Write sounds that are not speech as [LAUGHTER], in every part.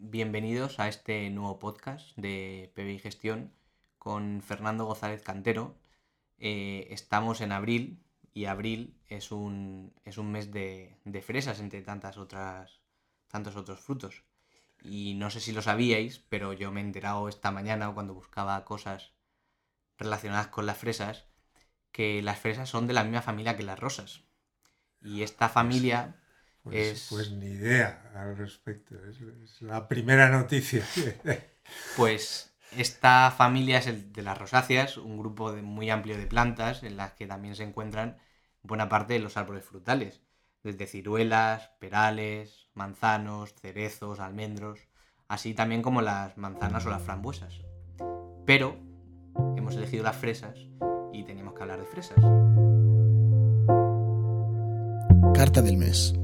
bienvenidos a este nuevo podcast de PBI Gestión con Fernando González Cantero. Eh, estamos en abril y abril es un, es un mes de, fresas entre tantas otras, tantos otros frutos. Y no sé si lo sabíais, pero yo me he enterado esta mañana cuando buscaba cosas relacionadas con las fresas, que las fresas son de la misma familia que las rosas. Y esta pues familia pues, pues, ni idea al respecto, es, la primera noticia. [LAUGHS] pues esta familia es el de las rosáceas, un grupo muy amplio de plantas en las que también se encuentran buena parte de los árboles frutales, desde ciruelas, perales, manzanos, cerezos, almendros, así también como las manzanas o las frambuesas. Pero hemos elegido las fresas y teníamos que hablar de fresas. Carta del mes.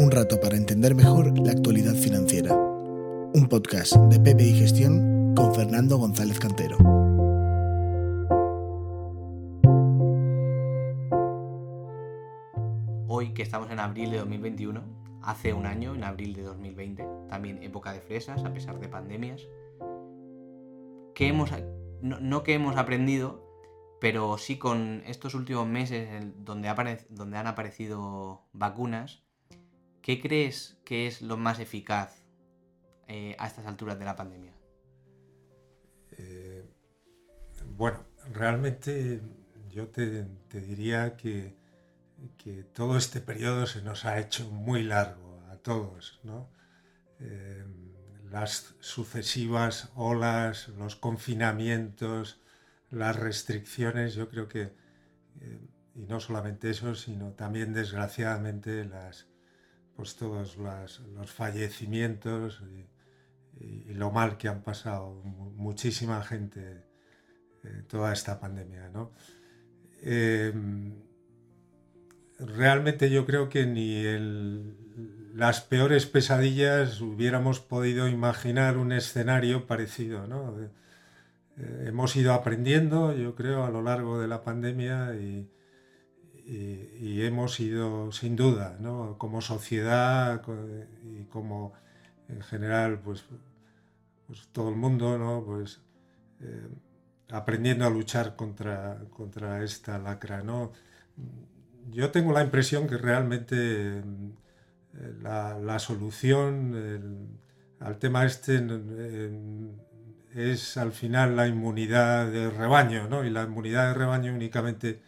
Un rato para entender mejor la actualidad financiera. Un podcast de PPI Gestión con Fernando González Cantero. Hoy que estamos en abril de 2021, hace un año, en abril de 2020, también época de fresas a pesar de pandemias, que hemos, no, que hemos aprendido, pero sí con estos últimos meses donde, donde han aparecido vacunas, ¿Qué crees que es lo más eficaz eh, a estas alturas de la pandemia? Eh, bueno, realmente yo te, diría que, todo este periodo se nos ha hecho muy largo a todos, ¿no? Eh, las sucesivas olas, los confinamientos, las restricciones, yo creo que, y no solamente eso, sino también desgraciadamente las, pues todos los fallecimientos y, lo mal que han pasado muchísima gente eh, toda esta pandemia. ¿no? Em, realmente yo creo que ni las peores pesadillas hubiéramos podido imaginar un escenario parecido. ¿no? Eh, hemos ido aprendiendo, yo creo, a lo largo de la pandemia y, y, hemos ido sin duda, ¿no? como sociedad y como en general, pues, pues todo el mundo, ¿no? pues, eh, aprendiendo a luchar contra, contra esta lacra. ¿no? Yo tengo la impresión que realmente eh, la, la, solución al tema este es al final la inmunidad de rebaño, ¿no? y la inmunidad de rebaño únicamente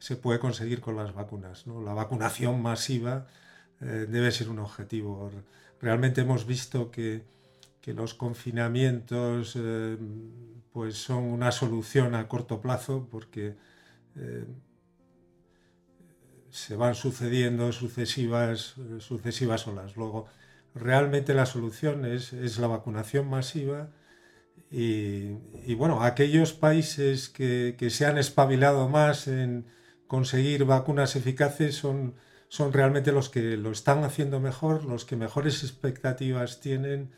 se puede conseguir con las vacunas. ¿no? La vacunación masiva eh, debe ser un objetivo. Realmente hemos visto que, los confinamientos eh, pues son una solución a corto plazo porque eh, se van sucediendo sucesivas, sucesivas olas. Luego, realmente la solución es, la vacunación masiva y, bueno, aquellos países que, que se han espabilado más en, conseguir vacunas eficaces son, son realmente los que lo están haciendo mejor, los que mejores expectativas tienen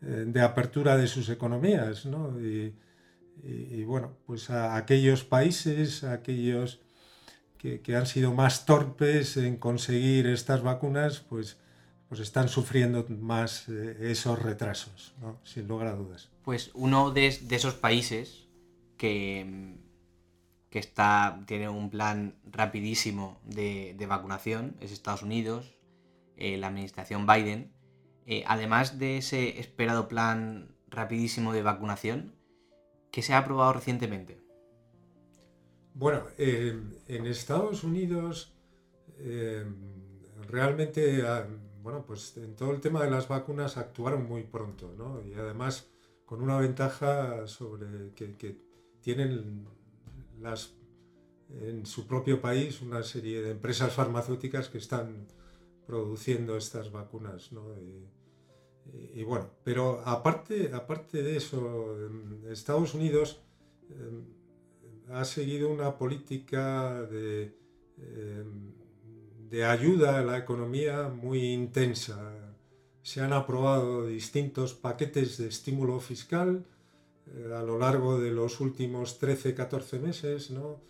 eh, de apertura de sus economías. ¿no? Y, bueno, pues a aquellos países, aquellos que, han sido más torpes en conseguir estas vacunas, pues, pues están sufriendo más eh, esos retrasos, sin lugar a dudas. Pues uno de esos países que que está, tiene un plan rapidísimo de, vacunación, es Estados Unidos, eh, la administración Biden. Eh, además de ese esperado plan rapidísimo de vacunación, ¿qué se ha aprobado recientemente? Bueno, en Estados Unidos eh, realmente, ah, bueno, pues en todo el tema de las vacunas actuaron muy pronto, ¿no? Y además con una ventaja sobre que, que tienen las, en su propio país una serie de empresas farmacéuticas que están produciendo estas vacunas. Y, bueno, pero aparte, aparte de eso, Estados Unidos em, ha seguido una política de, em, de ayuda a la economía muy intensa. Se han aprobado distintos paquetes de estímulo fiscal, a lo largo de los últimos 13-14 meses, ¿no?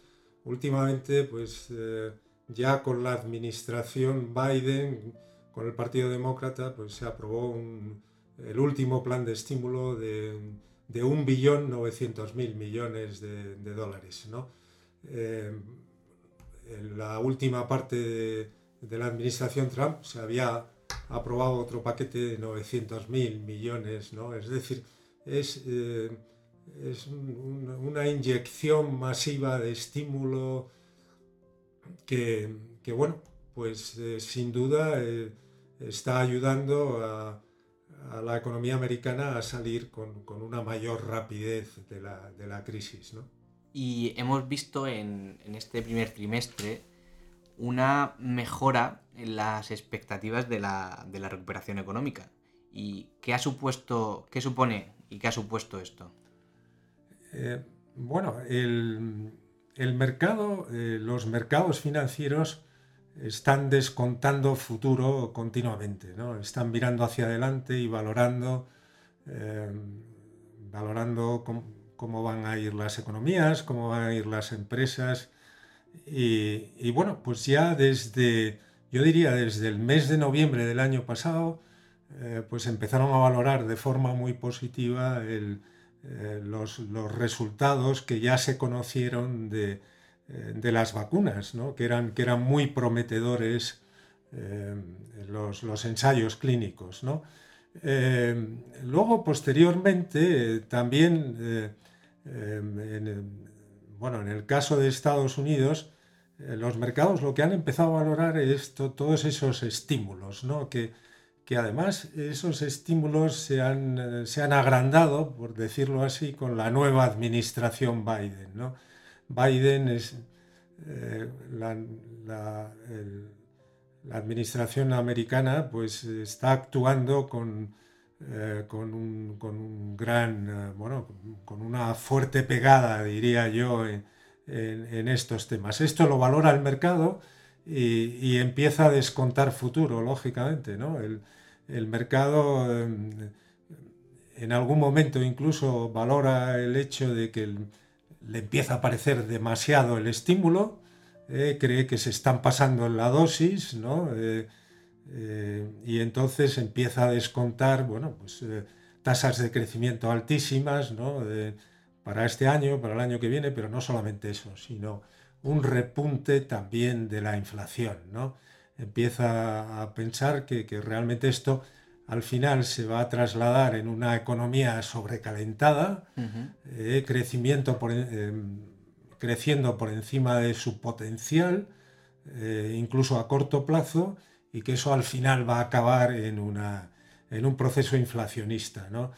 Últimamente, pues eh, ya con la administración Biden, con el Partido Demócrata, pues se aprobó el último plan de estímulo de, de 1.900.000 millones de, de dólares. ¿no? Eh, en la última parte de, de, la administración Trump se había aprobado otro paquete de 900.000 millones. ¿no? Es decir, es, eh, es un, una inyección masiva de estímulo que, que bueno, pues eh, sin duda eh, está ayudando a, a, la economía americana a salir con, con una mayor rapidez de la, de la crisis. ¿no? Y hemos visto en, en, este primer trimestre una mejora en las expectativas de la, de la recuperación económica. ¿Y qué ha supuesto, qué supone y qué ha supuesto esto? Eh, bueno, el, mercado, eh, los mercados financieros están descontando futuro continuamente, ¿no? Están mirando hacia adelante y valorando, eh, valorando cómo, cómo, van a ir las economías, cómo van a ir las empresas. Y, y, bueno, pues ya desde, yo diría desde el mes de noviembre del año pasado, eh, pues empezaron a valorar de forma muy positiva el, eh, los, los, resultados que ya se conocieron de, eh, de las vacunas, ¿no? que, eran, que eran muy prometedores los, los, ensayos clínicos. ¿no? luego, posteriormente, también, en, bueno, en el caso de Estados Unidos, los mercados lo que han empezado a valorar es to, todos esos estímulos, ¿no? que, que además esos estímulos se han, se han, agrandado, por decirlo así, con la nueva administración Biden. ¿no? Biden es eh, la, la, administración americana pues está actuando con, eh, con, un, con un, gran, eh, bueno, con una fuerte pegada, diría yo, en, en, estos temas. Esto lo valora el mercado y, y, empieza a descontar futuro, lógicamente. ¿no? El mercado en algún momento incluso valora el hecho de que le empieza a parecer demasiado el estímulo, eh, cree que se están pasando en la dosis, ¿no? Eh, eh, y entonces empieza a descontar, bueno, pues tasas de crecimiento altísimas, ¿no? para este año, para el año que viene, pero no solamente eso, sino un repunte también de la inflación, ¿no? Empieza a pensar que, que realmente esto al final se va a trasladar en una economía sobrecalentada, uh -huh. eh, crecimiento por, eh, creciendo por encima de su potencial, eh, incluso a corto plazo, y que eso al final va a acabar en, una, en un proceso inflacionista. ¿no?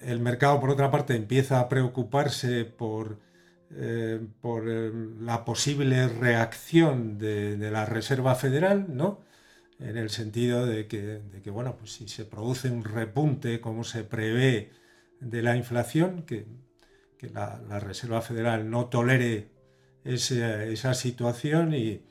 El mercado, por otra parte, empieza a preocuparse por, eh, por la posible reacción de, de la Reserva Federal, ¿no? en el sentido de que, de que, bueno, pues si se produce un repunte como se prevé de la inflación, que, que la, la, Reserva Federal no tolere ese, esa situación y,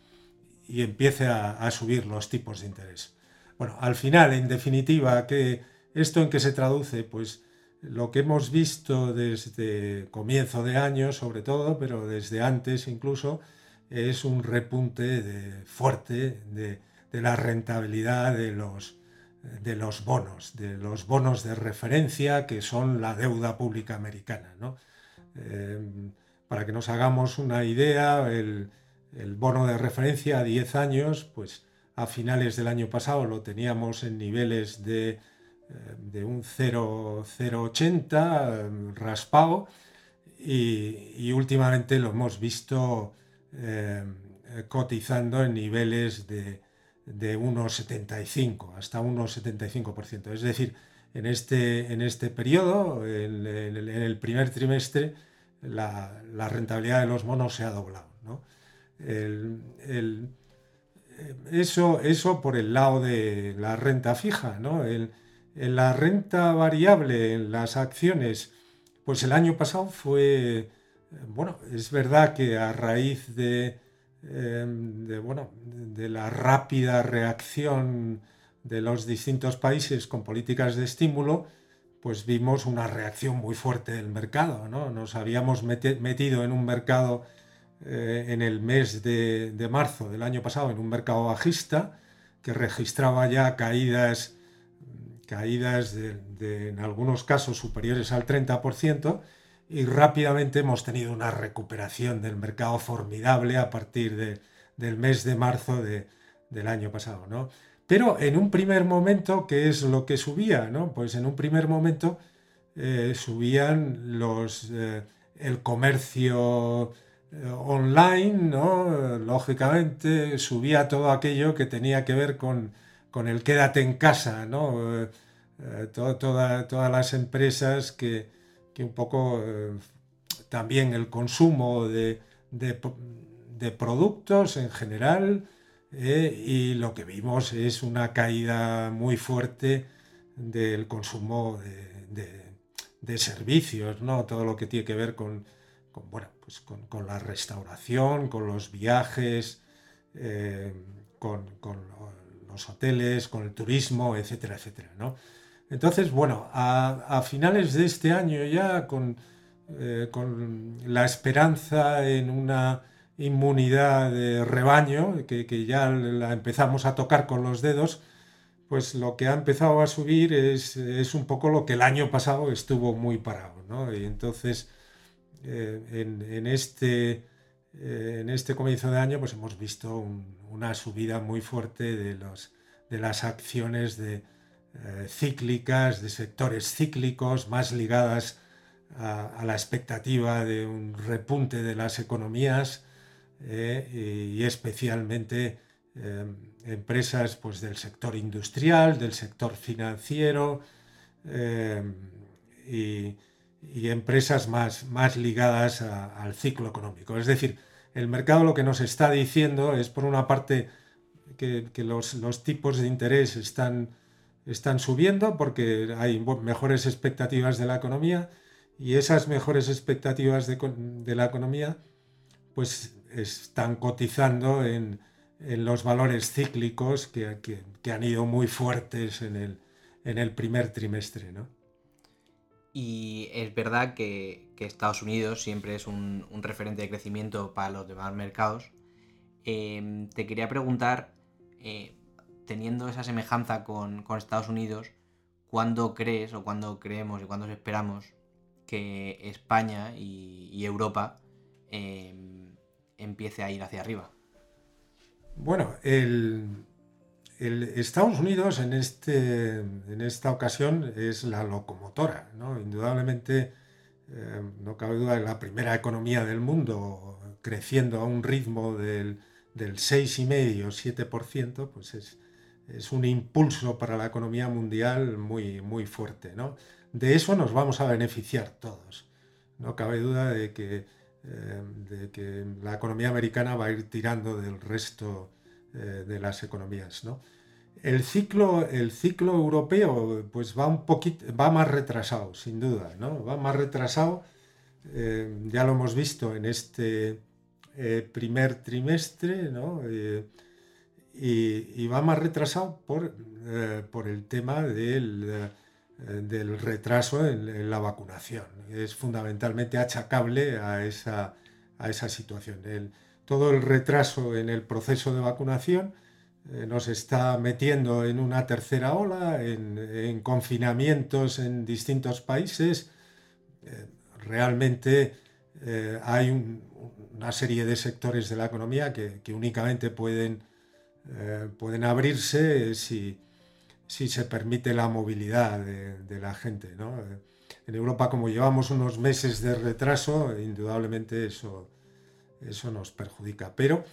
y empiece a, a, subir los tipos de interés. Bueno, al final, en definitiva, que ¿esto en qué se traduce? Pues lo que hemos visto desde comienzo de año, sobre todo, pero desde antes incluso, es un repunte de, fuerte de, de la rentabilidad de los, de los bonos, de los bonos de referencia que son la deuda pública americana. ¿no? Eh, para que nos hagamos una idea, el, el, bono de referencia a 10 años, pues a finales del año pasado lo teníamos en niveles de, de un 0,80 raspado y, y, últimamente lo hemos visto eh, cotizando en niveles de de unos 75 hasta unos 75%. Es decir, en este, en este periodo, en, el primer trimestre, la, rentabilidad de los bonos se ha doblado. ¿no? El, el, eso, eso por el lado de la renta fija. ¿no? El, la renta variable, en las acciones, pues el año pasado fue, bueno, es verdad que a raíz de, eh, de, bueno, de la rápida reacción de los distintos países con políticas de estímulo, pues vimos una reacción muy fuerte del mercado. ¿no? Nos habíamos metido en un mercado eh, en el mes de, de, marzo del año pasado, en un mercado bajista, que registraba ya caídas, caídas de, en algunos casos superiores al 30%, y rápidamente hemos tenido una recuperación del mercado formidable a partir del mes de marzo del año pasado. ¿no? Pero en un primer momento, ¿qué es lo que subía? ¿no? Pues en un primer momento eh, subían los, eh, el comercio eh, online, ¿no? lógicamente subía todo aquello que tenía que ver con, con el quédate en casa, ¿no? todas las empresas que, que un poco también el consumo de, de, productos en general y lo que vimos es una caída muy fuerte del consumo de, de servicios, ¿no? Todo lo que tiene que ver con, bueno, pues con, la restauración, con los viajes, eh, con, los hoteles, con el turismo, etcétera, etcétera, ¿no? Entonces, bueno, a, finales de este año ya, con, eh, con la esperanza en una inmunidad de rebaño, que, que ya la empezamos a tocar con los dedos, pues lo que ha empezado a subir es, un poco lo que el año pasado estuvo muy parado, ¿no? Y entonces, eh, en, este, eh, en este comienzo de año, pues hemos visto una subida muy fuerte de, los, de las acciones de, eh, cíclicas, de sectores cíclicos, más ligadas a, la expectativa de un repunte de las economías y, especialmente empresas pues, del sector industrial, del sector financiero eh, y, empresas más, más ligadas al ciclo económico. Es decir, el mercado lo que nos está diciendo es, por una parte, que, los, tipos de interés están, están subiendo porque hay mejores expectativas de la economía y esas mejores expectativas de, de la economía pues están cotizando en, en los valores cíclicos que, han ido muy fuertes en el, en el primer trimestre. ¿no? Y es verdad que, Estados Unidos siempre es un, referente de crecimiento para los demás mercados. Em, te quería preguntar, eh, teniendo esa semejanza con, Estados Unidos, ¿cuándo crees o cuándo creemos y cuándo esperamos que España y, Europa em, empiece a ir hacia arriba? Bueno, el, Estados Unidos en, este, en esta ocasión es la locomotora, ¿no? Indudablemente, eh, no cabe duda, la primera economía del mundo creciendo a un ritmo del, del 6,5-7%, pues es, es, un impulso para la economía mundial muy, muy fuerte, ¿no? De eso nos vamos a beneficiar todos. No cabe duda de que eh, de que la economía americana va a ir tirando del resto de las economías. El, ciclo, el ciclo europeo pues va un poquito, va más retrasado, sin duda, ¿no? va más retrasado, eh, ya lo hemos visto en este primer trimestre, y, va más retrasado por, por el tema del eh, del retraso en, la vacunación. Es fundamentalmente achacable a esa, a esa situación. Todo el retraso en el proceso de vacunación eh, nos está metiendo en una tercera ola, en, confinamientos en distintos países. Eh, realmente hay una serie de sectores de la economía que, que únicamente pueden, pueden abrirse si si se permite la movilidad de, la gente. En Europa, como llevamos unos meses de retraso, indudablemente eso, eso nos perjudica. Pero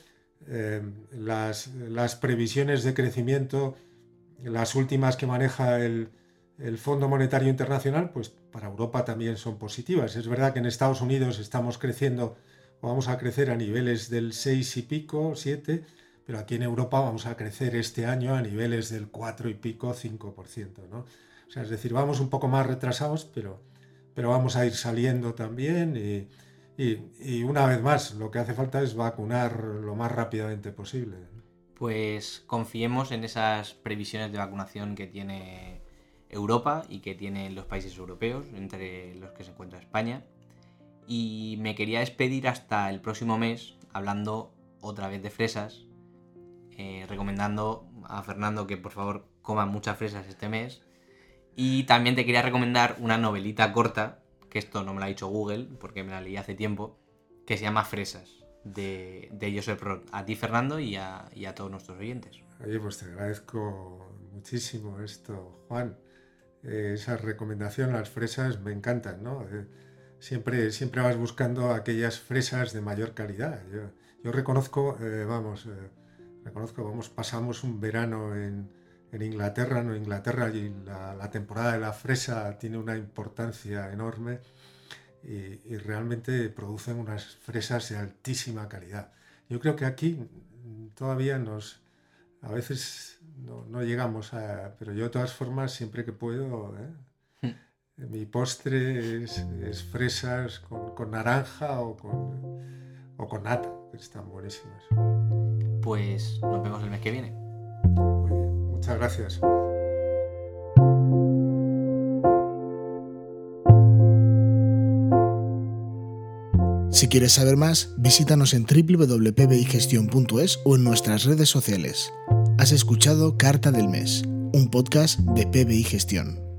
eh, las, previsiones de crecimiento, las últimas que maneja el, el, Fondo Monetario Internacional, pues para Europa también son positivas. Es verdad que en Estados Unidos estamos creciendo, o vamos a crecer a niveles del 6 y pico, 7, pero aquí en Europa vamos a crecer este año a niveles del 4 y pico, 5%, ¿no? O sea, es decir, vamos un poco más retrasados, pero, pero vamos a ir saliendo también y, una vez más, lo que hace falta es vacunar lo más rápidamente posible. Pues confiemos en esas previsiones de vacunación que tiene Europa y que tienen los países europeos, entre los que se encuentra España. Y me quería despedir hasta el próximo mes hablando otra vez de fresas, eh, recomendando a Fernando que por favor coma muchas fresas este mes Y también te quería recomendar una novelita corta, que esto no me la ha dicho Google, porque me la leí hace tiempo, que se llama Fresas, de, de Joseph Roth. A ti, Fernando, y a, y a todos nuestros oyentes. Oye, pues te agradezco muchísimo esto, Juan. Eh, esa recomendación, las fresas, me encantan, ¿no? Eh, siempre, siempre vas buscando aquellas fresas de mayor calidad. Yo, yo reconozco, eh, vamos, eh, reconozco, vamos, pasamos un verano en, en Inglaterra, no Inglaterra, y la, la, temporada de la fresa tiene una importancia enorme y, y, realmente producen unas fresas de altísima calidad. Yo creo que aquí todavía nos, a veces no, no llegamos a, pero yo de todas formas, siempre que puedo, ¿eh? mi postre es, es fresas con, con, naranja o con, o con nata, que están buenísimas. Pues nos vemos el mes que viene. Gracias. Si quieres saber más, visítanos en www.pbigestion.es o en nuestras redes sociales. Has escuchado Carta del Mes, un podcast de PBI Gestión.